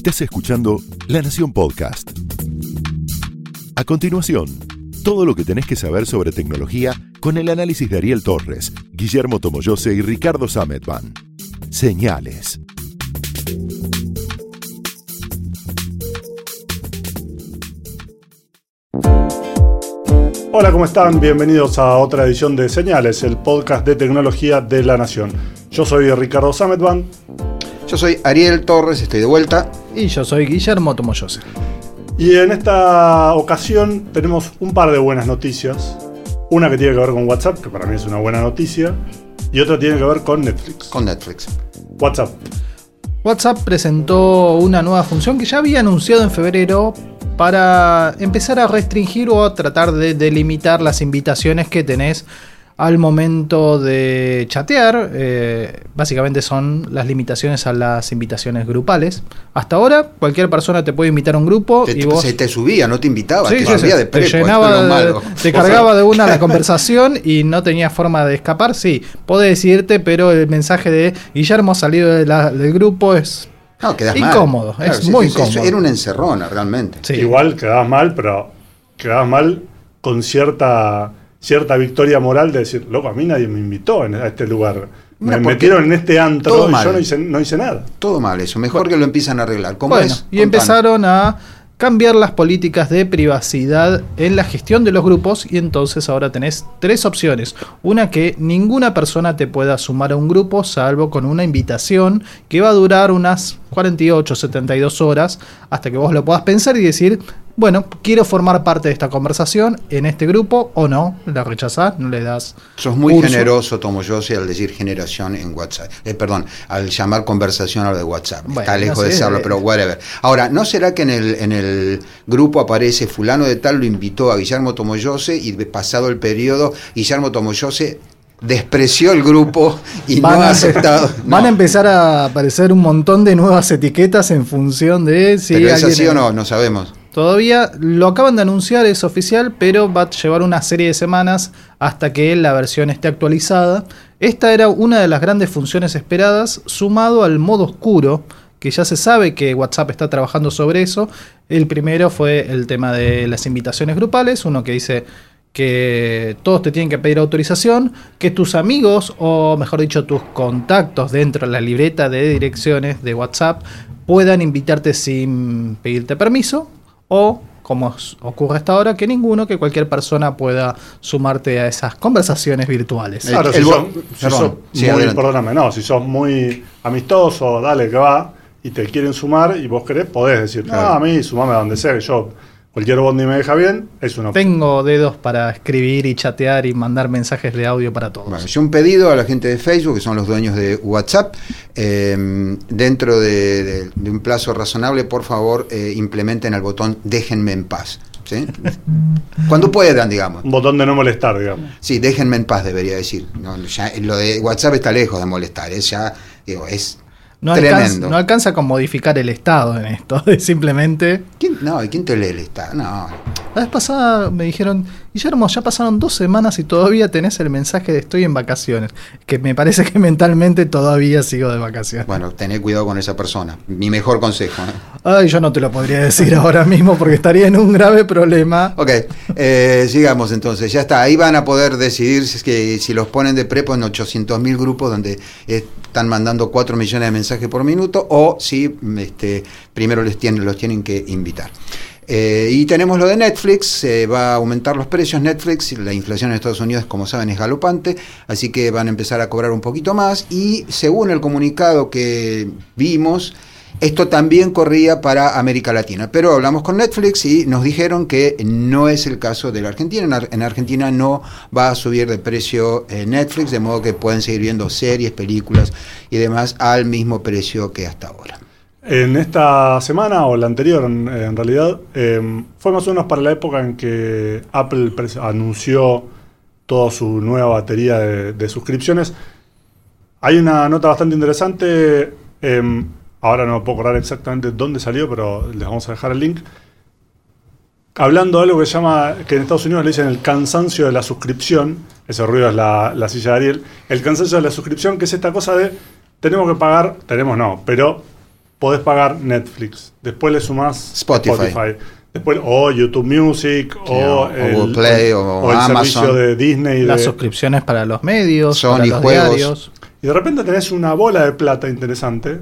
Estás escuchando La Nación Podcast. A continuación, todo lo que tenés que saber sobre tecnología con el análisis de Ariel Torres, Guillermo Tomoyose y Ricardo Sametban. Señales. Hola, ¿cómo están? Bienvenidos a otra edición de Señales, el podcast de tecnología de la Nación. Yo soy Ricardo Sametban. Yo soy Ariel Torres, estoy de vuelta. Y yo soy Guillermo Tomoyose. Y en esta ocasión tenemos un par de buenas noticias. Una que tiene que ver con WhatsApp, que para mí es una buena noticia. Y otra tiene que ver con Netflix. Con Netflix. WhatsApp. WhatsApp presentó una nueva función que ya había anunciado en febrero para empezar a restringir o a tratar de delimitar las invitaciones que tenés al momento de chatear. Eh, básicamente son las limitaciones a las invitaciones grupales. Hasta ahora, cualquier persona te puede invitar a un grupo Te, y vos. se te subía, no te invitaba, Sí, te sí, subía sí. de te prepo, llenaba, de- malo. te cargaba de una la conversación y no tenía forma de escapar. Sí, podés decirte, pero el mensaje de Guillermo salido de la- del grupo es No, quedás mal. incómodo. Claro, es sí, muy incómodo. Era una encerrona, realmente. Sí. Igual quedabas mal, pero quedabas mal con cierta, cierta victoria moral de decir, loco, a mí nadie me invitó a este lugar. Me No, porque metieron en este antro todo y mal. yo no hice, no hice nada. Todo mal eso, mejor que lo empiezan a arreglar. ¿Cómo Bueno, es? y empezaron a cambiar las políticas de privacidad en la gestión de los grupos y entonces ahora tenés tres opciones. Una que ninguna persona te pueda sumar a un grupo salvo con una invitación que va a durar unas 48, 72 horas hasta que vos lo puedas pensar y decir, bueno, quiero formar parte de esta conversación en este grupo o no, la rechazás, no le das... Sos muy curso. generoso, Tomo al decir generación en WhatsApp. Eh, perdón, al llamar conversación a lo de WhatsApp. Está lejos no de serlo, eh. pero whatever. Ahora, ¿no será que en el, en el grupo aparece fulano de tal lo invitó a Guillermo Tomoyose y pasado el periodo, Guillermo Tomoyose despreció el grupo y no ha aceptado? Van No. a empezar a aparecer un montón de nuevas etiquetas en función de si ¿Pero es así o no? No sabemos. Todavía lo acaban de anunciar, es oficial, pero va a llevar una serie de semanas hasta que la versión esté actualizada. Esta era una de las grandes funciones esperadas, sumado al modo oscuro, que ya se sabe que WhatsApp está trabajando sobre eso. El primero fue el tema de las invitaciones grupales, uno que dice que todos te tienen que pedir autorización, que tus amigos, o mejor dicho, tus contactos dentro de la libreta de direcciones de WhatsApp puedan invitarte sin pedirte permiso, o como ocurre hasta ahora, que ninguno, que cualquier persona pueda sumarte a esas conversaciones virtuales. El- Claro, el si, bo- sos, si perdón, sos sí, muy, perdóname, no, si sos muy amistoso, dale que va, y te quieren sumar y vos querés, podés decir, no, Claro. a mí sumame a donde sea, que yo, cualquier bondi me deja bien, es una opción. Tengo dedos para escribir y chatear y mandar mensajes de audio para todos. Bueno, yo un pedido a la gente de Facebook, que son los dueños de WhatsApp, eh, dentro de, de- de un plazo razonable, por favor, eh, implementen el botón déjenme en paz. ¿sí? Cuando puedan, digamos. Un botón de no molestar, digamos. Sí, déjenme en paz, debería decir. No, ya, lo de WhatsApp está lejos de molestar, es ya, digo, es No tremendo. alcanza, no alcanza con modificar el estado en esto, es simplemente... ¿Quién, no, ¿y quién te lee el? No, La vez pasada me dijeron, Guillermo, ya pasaron dos semanas y todavía tenés el mensaje de estoy en vacaciones. Que me parece que mentalmente todavía sigo de vacaciones. bueno, tené cuidado con esa persona. Mi mejor consejo. ¿eh? Ay, yo no te lo podría decir ahora mismo porque estaría en un grave problema. Ok, eh, sigamos entonces. Ya está, ahí van a poder decidir si, es que, si los ponen de prepo en 800.000 grupos donde están mandando 4 millones de mensajes por minuto o si este, primero les tienen, los tienen que invitar. Eh, y tenemos lo de Netflix, se va a aumentar los precios Netflix, la inflación en Estados Unidos, como saben, es galopante, así que van a empezar a cobrar un poquito más y según el comunicado que vimos, esto también corría para América Latina, pero hablamos con Netflix y nos dijeron que no es el caso de la Argentina. En, Ar- en Argentina no va a subir de precio eh, Netflix, de modo que pueden seguir viendo series, películas y demás al mismo precio que hasta ahora. En esta semana, o la anterior en, realidad, eh, fue más o menos para la época en que Apple anunció toda su nueva batería de, suscripciones. Hay una nota bastante interesante, eh, ahora no puedo acordar exactamente dónde salió, pero les vamos a dejar el link. Hablando de algo que se llama, que en Estados Unidos le dicen el cansancio de la suscripción, ese ruido es la silla de Ariel, el cansancio de la suscripción, que es esta cosa de tenemos que pagar, tenemos no, pero podés pagar Netflix. Después le sumás Spotify. Después, o YouTube Music, o, o Google Play, o el Amazon. servicio de Disney. Las de- suscripciones para los medios, Sony para los Juegos. diarios. y de repente tenés una bola de plata interesante.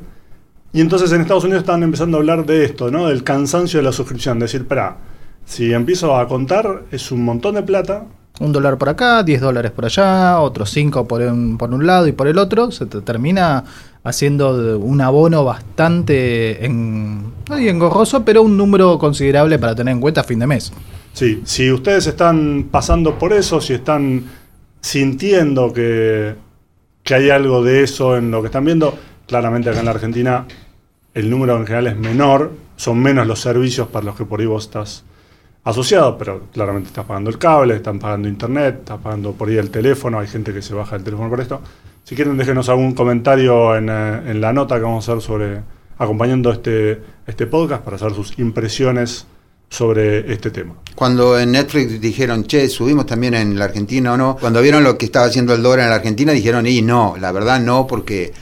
Y entonces en Estados Unidos están empezando a hablar de esto, ¿no? Del cansancio de la suscripción. Decir, espera, si empiezo a contar, es un montón de plata. Un dólar por acá, 10 dólares por allá, otros 5 por un, por un lado y por el otro. Se te termina haciendo un abono bastante no engorroso, pero un número considerable para tener en cuenta a fin de mes. Sí, si ustedes están pasando por eso, si están sintiendo que, que hay algo de eso en lo que están viendo, claramente acá en la Argentina el número en general es menor, son menos los servicios para los que por ahí vos estás asociado, pero claramente estás pagando el cable, están pagando internet, estás pagando por ahí el teléfono, hay gente que se baja el teléfono por esto. Si quieren, déjenos algún comentario en, eh, en la nota que vamos a hacer sobre acompañando este, este podcast para saber sus impresiones sobre este tema. Cuando en Netflix dijeron, che, subimos también en la Argentina o no, cuando vieron lo que estaba haciendo el dólar en la Argentina, dijeron, y no, la verdad no, porque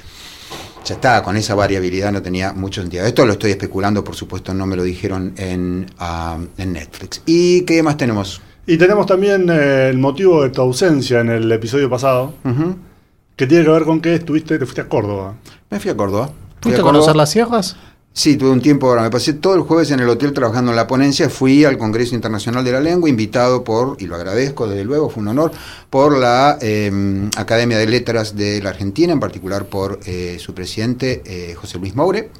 ya está, con esa variabilidad no tenía mucho sentido. Esto lo estoy especulando, por supuesto, no me lo dijeron en, ah, en Netflix. ¿Y qué más tenemos? Y tenemos también eh, el motivo de tu ausencia en el episodio pasado, Ujú. Que tiene que ver con que estuviste, te fuiste a Córdoba. Me fui a Córdoba. Fui ¿Fuiste a Córdoba. conocer las sierras? Sí, tuve un tiempo, ahora me pasé todo el jueves en el hotel trabajando en la ponencia, fui al Congreso Internacional de la Lengua, invitado por, y lo agradezco desde luego, fue un honor, por la eh, Academia de Letras de la Argentina, en particular por eh, su presidente eh, José Luis Moure,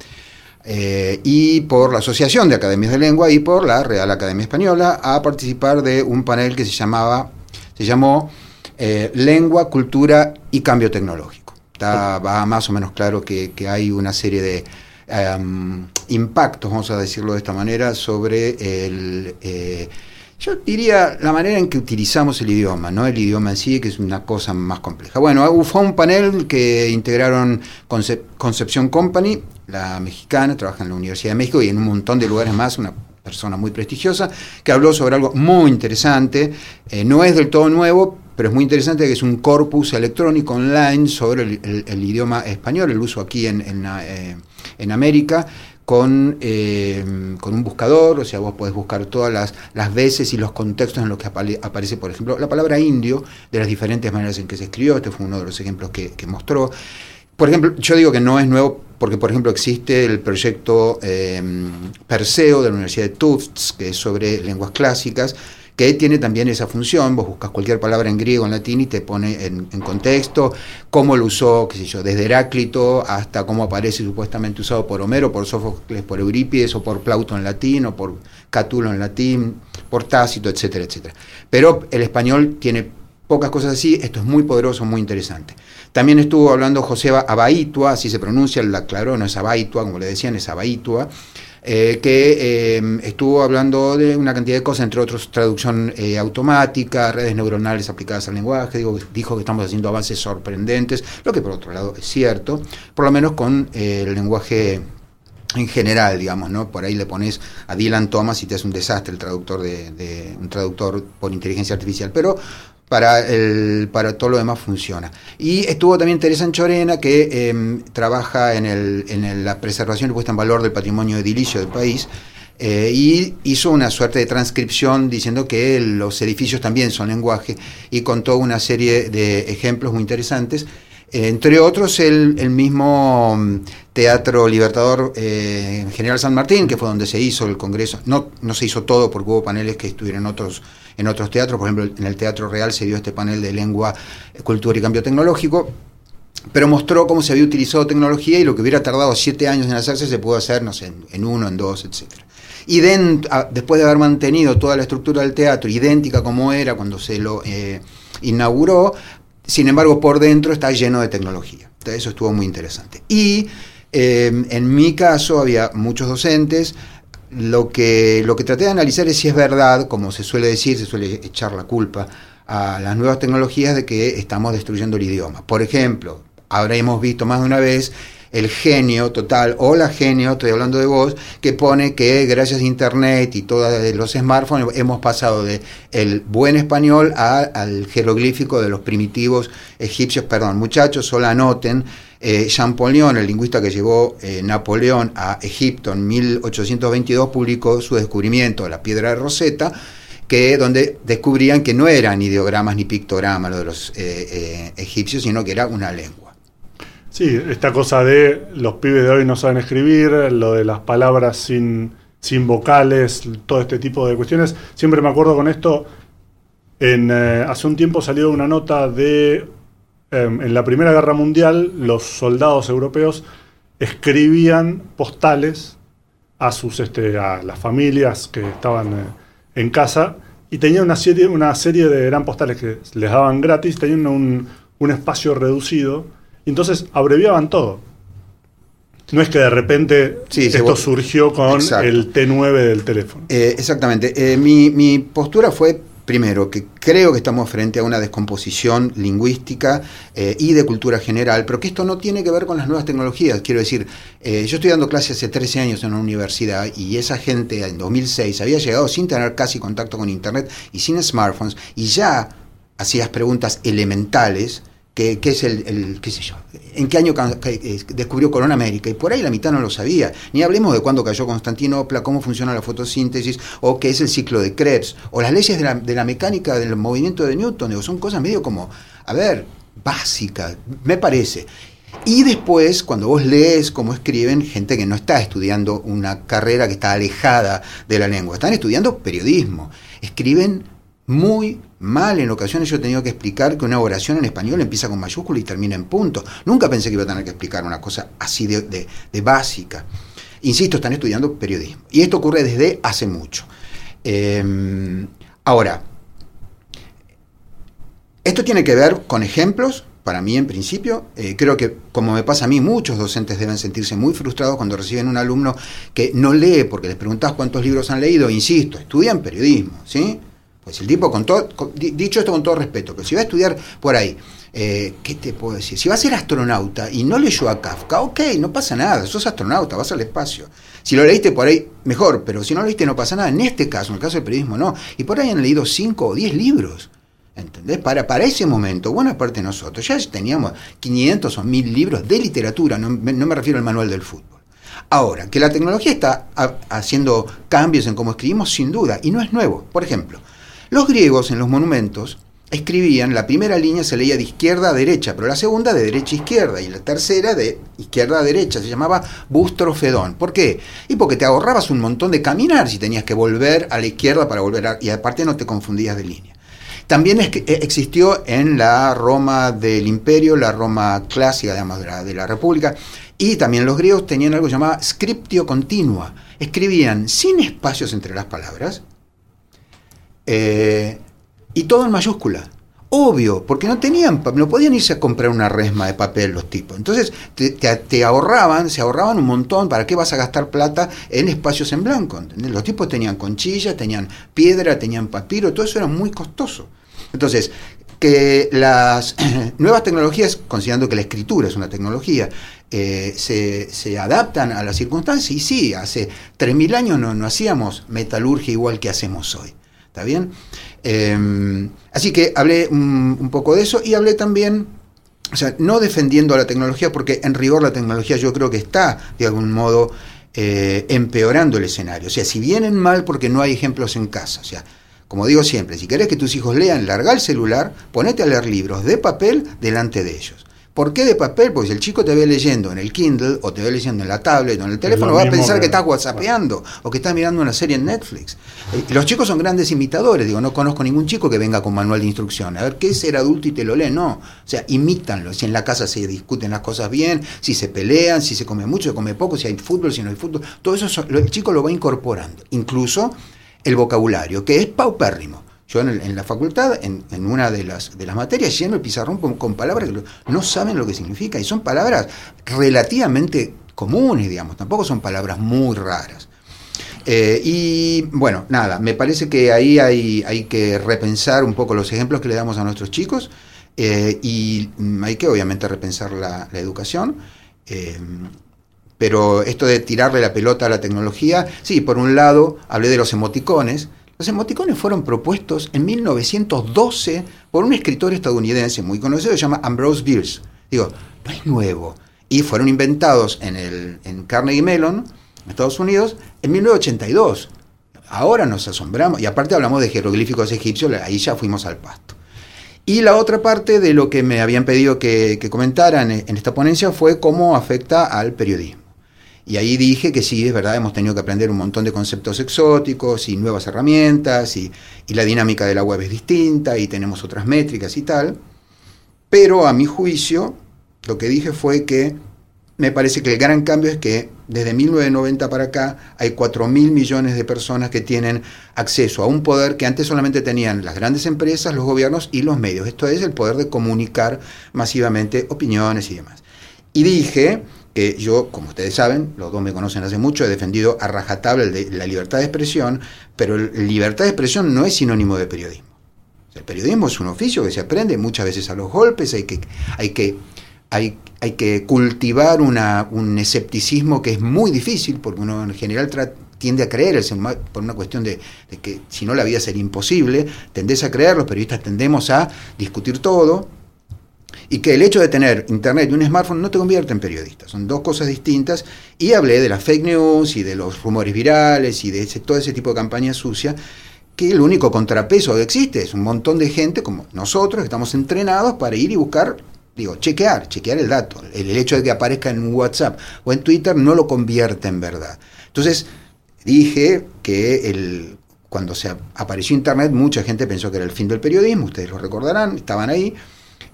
eh, y por la Asociación de Academias de Lengua y por la Real Academia Española, a participar de un panel que se llamaba, se llamó eh, Lengua, Cultura y Cambio Tecnológico. Está, va más o menos claro que, que hay una serie de em, impactos, vamos a decirlo de esta manera, sobre el... eh, yo diría la manera en que utilizamos el idioma, no el idioma en sí, que es una cosa más compleja. Bueno, fue un panel que integraron Concep- Concepción Company, la mexicana, trabaja en la Universidad de México y en un montón de lugares más, una persona muy prestigiosa, que habló sobre algo muy interesante. Eh, no es del todo nuevo, pero es muy interesante que es un corpus electrónico online sobre el, idioma español, el uso aquí en, en, eh, América, con, eh, con un buscador, o sea, vos podés buscar todas las, las veces y los contextos en los que aparece, por ejemplo, la palabra indio, de las diferentes maneras en que se escribió, este fue uno de los ejemplos que, que mostró. Por ejemplo, yo digo que no es nuevo porque, por ejemplo, existe el proyecto eh, Perseo de la Universidad de Tufts, que es sobre lenguas clásicas, que tiene también esa función, vos buscas cualquier palabra en griego, en latín y te pone en, contexto, cómo lo usó, qué sé yo, desde Heráclito hasta cómo aparece supuestamente usado por Homero, por Sófocles, por Eurípides, o por Plauto en latín, o por Catulo en latín, por Tácito, etcétera, etcétera. Pero el español tiene pocas cosas así, esto es muy poderoso, muy interesante. También estuvo hablando José Abaitua, así se pronuncia, la aclaró, no es Abaitua, como le decían, es Abaitua, eh, que eh, estuvo hablando de una cantidad de cosas, entre otros traducción eh, automática, redes neuronales aplicadas al lenguaje, digo, dijo que estamos haciendo avances sorprendentes, lo que por otro lado es cierto, por lo menos con eh, el lenguaje en general, digamos, ¿no? Por ahí le pones a Dylan Thomas y te hace un desastre el traductor de, de- un traductor por inteligencia artificial, pero para el para todo lo demás funciona. Y estuvo también Teresa Anchorena, que eh, trabaja en, el, en el- la preservación y puesta en valor del patrimonio edilicio del país. eh, y hizo una suerte de transcripción diciendo que los edificios también son lenguaje y contó una serie de ejemplos muy interesantes entre otros, el, mismo mm, Teatro Libertador eh, General San Martín, que fue donde se hizo el Congreso. No, no se hizo todo porque hubo paneles que estuvieron en otros, en otros teatros. Por ejemplo, en el Teatro Real se dio este panel de lengua, eh, cultura y cambio tecnológico. Pero mostró cómo se había utilizado tecnología y lo que hubiera tardado siete años en hacerse se pudo hacer, no sé, en, uno, en dos, etcétera. Y dent- a- después de haber mantenido toda la estructura del teatro idéntica como era cuando se lo eh, inauguró, sin embargo, por dentro está lleno de tecnología. Entonces, eso estuvo muy interesante. Y eh, en mi caso había muchos docentes. Lo que, lo que traté de analizar es si es verdad, como se suele decir, se suele echar la culpa a las nuevas tecnologías de que estamos destruyendo el idioma. Por ejemplo, habremos visto más de una vez el genio total o la genio, estoy hablando de vos, que pone que gracias a internet y todos los smartphones hemos pasado de el buen español al jeroglífico de los primitivos egipcios. Perdón, muchachos, solo anoten, Eh, Champollion, el lingüista que llevó eh, Napoleón a Egipto en 1822, publicó su descubrimiento, la piedra de Rosetta, que donde descubrían que no eran ideogramas ni pictogramas lo de los eh, egipcios, sino que era una lengua. Sí, esta cosa de los pibes de hoy no saben escribir, lo de las palabras sin, sin vocales, todo este tipo de cuestiones. Siempre me acuerdo con esto, en, hace un tiempo salió una nota de Em, en la Primera Guerra Mundial los soldados europeos escribían postales a sus este, a las familias que estaban eh, en casa y tenían una serie, una serie de eran postales que les daban gratis, tenían un, espacio reducido entonces abreviaban todo. No es que de repente esto surgió con el T9 del teléfono. Eh, exactamente. Eh, mi, mi postura fue primero, que creo que estamos frente a una descomposición lingüística eh, y de cultura general, pero que esto no tiene que ver con las nuevas tecnologías. Quiero decir, eh, yo estoy dando clases hace 13 años en una universidad y esa gente en 2006 había llegado sin tener casi contacto con Internet y sin smartphones y ya hacías preguntas elementales que, es el, qué sé yo, en qué año eh, descubrió Corona América, y por ahí la mitad no lo sabía. Ni hablemos de cuándo cayó Constantinopla, cómo funciona la fotosíntesis, o qué es el ciclo de Krebs, o las leyes de la, de la mecánica del movimiento de Newton, o son cosas medio como, a ver, básicas, me parece. Y después, cuando vos lees cómo escriben, gente que no está estudiando una carrera que está alejada de la lengua, están estudiando periodismo, escriben muy mal. En ocasiones yo he tenido que explicar que una oración en español empieza con mayúscula y termina en punto. Nunca pensé que iba a tener que explicar una cosa así de, básica. Insisto, están estudiando periodismo. Y esto ocurre desde hace mucho. Em, ahora, esto tiene que ver con ejemplos. Para mí, en principio, eh, creo que, como me pasa a mí, muchos docentes deben sentirse muy frustrados cuando reciben un alumno que no lee porque les preguntas cuántos libros han leído. Insisto, estudian periodismo, ¿sí? Pues el tipo, con todo, dicho esto con todo respeto, pero si va a estudiar por ahí, eh, ¿qué te puedo decir? Si va a ser astronauta y no leyó a Kafka, ok, no pasa nada, sos astronauta, vas al espacio. Si lo leíste por ahí, mejor, pero si no lo leíste no pasa nada. En este caso, en el caso del periodismo, no. Y por ahí han leído 5 o 10 libros. ¿Entendés? Para, para ese momento, buena parte de nosotros, ya teníamos 500 o 1000 libros de literatura, no, no me refiero al manual del fútbol. Ahora, que la tecnología está haciendo cambios en cómo escribimos, sin duda, y no es nuevo. Por ejemplo, los griegos en los monumentos escribían, la primera línea se leía de izquierda a derecha, pero la segunda de derecha a izquierda y la tercera de izquierda a derecha, se llamaba bustrofedón. ¿Por qué? Y porque te ahorrabas un montón de caminar si tenías que volver a la izquierda para volver a... y aparte no te confundías de línea. También eh, existió en la Roma del Imperio, la Roma clásica de, la, de la República, y también los griegos tenían algo llamado scriptio continua. Escribían sin espacios entre las palabras, eh, y todo en mayúscula. Obvio, porque no tenían, no podían irse a comprar una resma de papel los tipos. Entonces te, ahorraban, se ahorraban un montón. ¿Para qué vas a gastar plata en espacios en blanco? Los tipos tenían conchillas, tenían piedra, tenían papiro, todo eso era muy costoso. Entonces, que las nuevas tecnologías, considerando que la escritura es una tecnología, eh, se, adaptan a las circunstancias. Y sí, hace 3.000 años no, no hacíamos metalurgia igual que hacemos hoy. ¿Está bien? Em, así que hablé un, poco de eso y hablé también, o sea, no defendiendo a la tecnología, porque en rigor la tecnología yo creo que está, de algún modo, eh, empeorando el escenario. O sea, si vienen mal porque no hay ejemplos en casa. O sea, como digo siempre, si querés que tus hijos lean, larga el celular, ponete a leer libros de papel delante de ellos. ¿Por qué de papel? Porque si el chico te ve leyendo en el Kindle o te ve leyendo en la tablet o en el teléfono, va a pensar que, estás whatsappeando o que estás mirando una serie en Netflix. Eh, los chicos son grandes imitadores, digo, no conozco ningún chico que venga con manual de instrucción. A ver, ¿qué es ser adulto y te lo lee? No. O sea, imítanlo. Si en la casa se discuten las cosas bien, si se pelean, si se come mucho, se come poco, si hay fútbol, si no hay fútbol, todo eso el chico lo va incorporando. Incluso el vocabulario, que es paupérrimo. Yo en, la facultad, en, una de las, de las materias, lleno el pizarrón con, palabras que no saben lo que significa y son palabras relativamente comunes, digamos, tampoco son palabras muy raras. Eh, y bueno, nada, me parece que ahí hay, hay que repensar un poco los ejemplos que le damos a nuestros chicos eh, y mm, hay que obviamente repensar la, educación. Eh, pero esto de tirarle la pelota a la tecnología, sí, por un lado hablé de los emoticones, los emoticones fueron propuestos en 1912 por un escritor estadounidense muy conocido, se llama Ambrose Bierce. Digo, no es nuevo. y fueron inventados en, el, en Carnegie Mellon, Estados Unidos, en 1982. Ahora nos asombramos, y aparte hablamos de jeroglíficos egipcios, ahí ya fuimos al pasto. Y la otra parte de lo que me habían pedido que, que comentaran en esta ponencia fue cómo afecta al periodismo. Y ahí dije que sí, es verdad, hemos tenido que aprender un montón de conceptos exóticos y nuevas herramientas, y, la dinámica de la web es distinta, y tenemos otras métricas y tal. Pero a mi juicio, lo que dije fue que me parece que el gran cambio es que desde 1990 para acá hay 4 mil millones de personas que tienen acceso a un poder que antes solamente tenían las grandes empresas, los gobiernos y los medios. Esto es el poder de comunicar masivamente opiniones y demás. Y dije que yo, como ustedes saben, los dos me conocen hace mucho, he defendido a rajatabla la libertad de expresión, pero libertad de expresión no es sinónimo de periodismo. El periodismo es un oficio que se aprende muchas veces a los golpes, hay que, hay que, hay, hay que cultivar una, un escepticismo que es muy difícil, porque uno en general tiende a creer, por una cuestión de, de, que si no la vida sería imposible, tendés a creer, los periodistas tendemos a discutir todo, y que el hecho de tener internet y un smartphone no te convierte en periodista, son dos cosas distintas, y hablé de las fake news y de los rumores virales y de todo ese tipo de campaña sucia, que el único contrapeso que existe es un montón de gente como nosotros, que estamos entrenados para ir y buscar, digo, chequear, chequear el dato. El, el hecho de que aparezca en WhatsApp o en Twitter no lo convierte en verdad. Entonces, dije que el, cuando se apareció Internet, mucha gente pensó que era el fin del periodismo, ustedes lo recordarán, estaban ahí.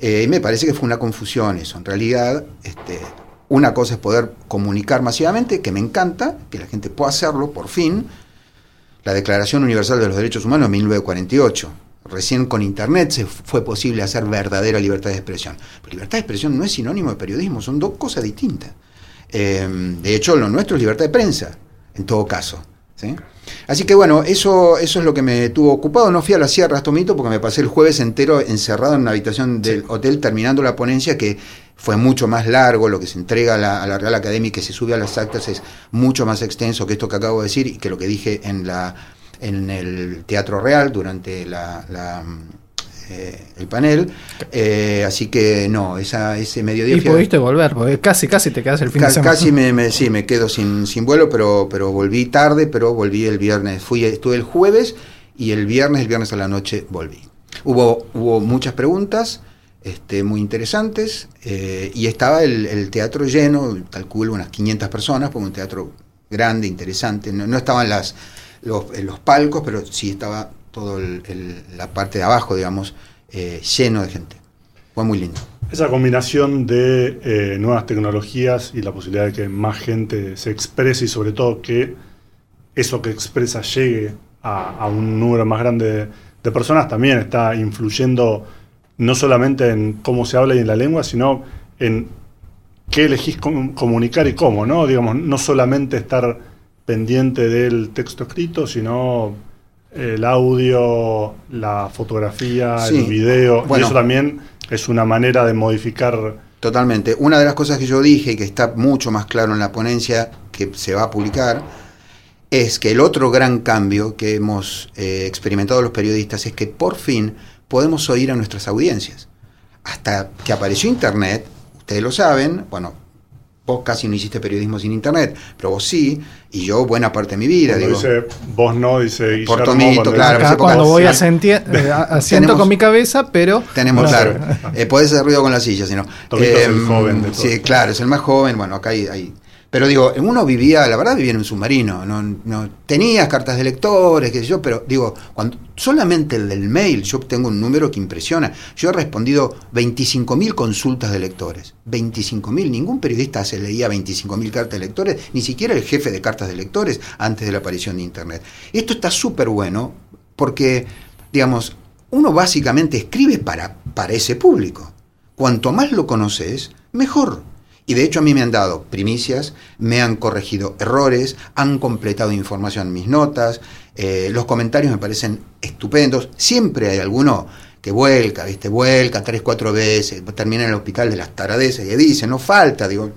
Eh, me parece que fue una confusión eso. En realidad, este, una cosa es poder comunicar masivamente, que me encanta, que la gente pueda hacerlo, por fin. La Declaración Universal de los Derechos Humanos de 1948. Recién con Internet se fue posible hacer verdadera libertad de expresión. Pero libertad de expresión no es sinónimo de periodismo, son dos cosas distintas. Eh, de hecho, lo nuestro es libertad de prensa, en todo caso. ¿Sí? Así que bueno, eso, eso es lo que me tuvo ocupado. No fui a la Sierra Rastomito porque me pasé el jueves entero encerrado en una habitación del sí. hotel terminando la ponencia que fue mucho más largo, lo que se entrega a la, a la, Real Academia y que se sube a las actas es mucho más extenso que esto que acabo de decir y que lo que dije en, la, en el Teatro Real durante la, la eh, el panel. Eh, así que no, esa, ese mediodía. Y pudiste volver, porque casi, casi te quedas el fin ca de semana. Casi me, me, sí, me quedo sin, sin vuelo, pero, pero volví tarde, pero volví el viernes. Fui, estuve el jueves y el viernes, el viernes a la noche volví. Hubo, hubo muchas preguntas. Este, muy interesantes eh, y estaba el, el, teatro lleno, calculo unas 500 personas, porque un teatro grande, interesante, no, no estaban las, los, los palcos, pero sí estaba todo el, el, la parte de abajo, digamos, eh, lleno de gente. Fue muy lindo. Esa combinación de eh, nuevas tecnologías y la posibilidad de que más gente se exprese y sobre todo que eso que expresa llegue a, un número más grande de, de, personas también está influyendo no solamente en cómo se habla y en la lengua, sino en qué elegís com comunicar y cómo, ¿no? Digamos, no solamente estar pendiente del texto escrito, sino el audio, la fotografía, sí. el video, bueno, y eso también es una manera de modificar. Totalmente. Una de las cosas que yo dije y que está mucho más claro en la ponencia que se va a publicar es que el otro gran cambio que hemos eh, experimentado los periodistas es que por fin podemos oír a nuestras audiencias. Hasta que apareció Internet, ustedes lo saben, bueno, vos casi no hiciste periodismo sin internet, pero vos sí, y yo buena parte de mi vida. Digo, dice vos no, dice Guillermo. Por Tomito, claro. Acá cuando voy a sentir, eh, asiento con mi cabeza, pero... Tenemos, no claro. Eh, podés hacer ruido con la silla, si no. Tomito eh, es el joven de Sí, claro, es el más joven, bueno, acá hay... hay pero digo, uno vivía, la verdad vivía en un submarino, no, no tenías cartas de lectores, qué sé yo, pero digo, cuando solamente el del mail, yo tengo un número que impresiona. Yo he respondido 25.000 consultas de lectores. 25.000, ningún periodista se leía 25.000 cartas de lectores, ni siquiera el jefe de cartas de lectores antes de la aparición de internet. Esto está súper bueno porque, digamos, uno básicamente escribe para, para ese público. Cuanto más lo conoces, mejor. Y de hecho a mí me han dado primicias, me han corregido errores, han completado información en mis notas, eh, los comentarios me parecen estupendos, siempre hay alguno que vuelca, ¿viste? Vuelca tres, cuatro veces, termina en el hospital de las taradeces y dice, no falta, digo,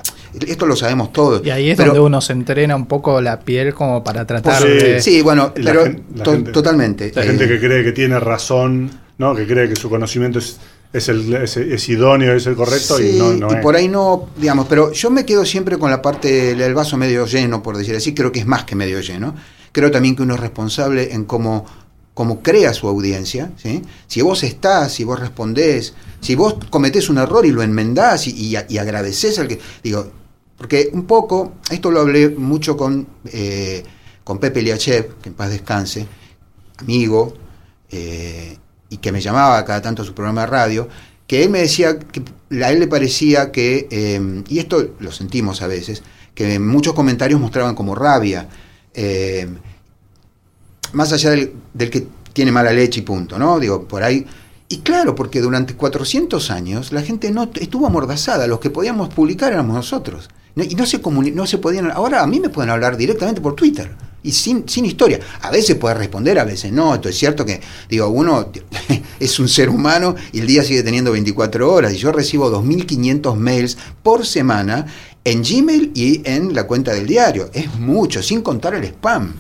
esto lo sabemos todos. Y ahí es pero, donde uno se entrena un poco la piel como para tratar pues, de... Sí, bueno, la pero gente, la to gente, totalmente. La eh, gente que cree que tiene razón, ¿no? Que cree que su conocimiento es es, el, es, es idóneo, es el correcto Sí, y no, no es. por ahí no, digamos, pero yo me quedo siempre con la parte del vaso medio lleno, por decir así, creo que es más que medio lleno. Creo también que uno es responsable en cómo, cómo crea su audiencia. ¿sí? Si vos estás, si vos respondés, si vos cometés un error y lo enmendás y, y, y agradeces al que. Digo, porque un poco, esto lo hablé mucho con, eh, con Pepe Liachev, que en paz descanse, amigo, eh, y que me llamaba cada tanto a su programa de radio, que él me decía que a él le parecía que, eh, y esto lo sentimos a veces, que muchos comentarios mostraban como rabia, eh, más allá del, del que tiene mala leche y punto, ¿no? Digo, por ahí. Y claro, porque durante 400 años la gente no estuvo amordazada, los que podíamos publicar éramos nosotros. No- y no se, no se podían. Ahora a mí me pueden hablar directamente por Twitter y sin, sin historia. A veces puede responder, a veces no. Esto es cierto que, digo, uno es un ser humano y el día sigue teniendo 24 horas. Y yo recibo 2.500 mails por semana en Gmail y en la cuenta del diario. Es mucho, sin contar el spam.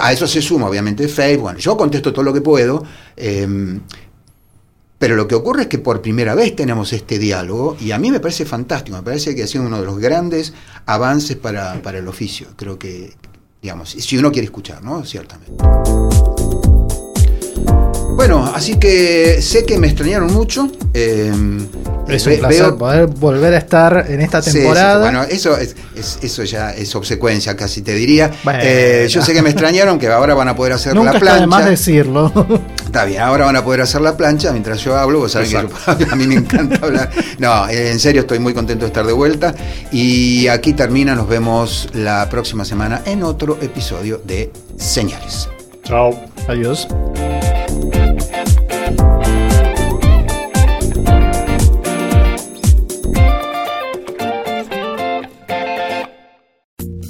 A eso se suma, obviamente, Facebook. Bueno, yo contesto todo lo que puedo. eh, pero lo que ocurre es que por primera vez tenemos este diálogo y a mí me parece fantástico, me parece que ha sido uno de los grandes avances para, para el oficio. Creo que, digamos, si uno quiere escuchar, ¿no? Ciertamente. Bueno, así que sé que me extrañaron mucho. eh, Es un ve- placer veo- poder volver a estar en esta Sí, sí, temporada. bueno, eso, es, es- eso ya es obsecuencia, casi te diría. Bueno. Eh, yo sé que me extrañaron, que ahora van a poder hacer Nunca la está de plancha. más decirlo. Está bien, ahora van a poder hacer la plancha mientras yo hablo. Vos sabés que yo- a mí me encanta hablar. No, eh, en serio estoy muy contento de estar de vuelta. Y aquí termina, nos vemos la próxima semana en otro episodio de Señales. Chao. Adiós.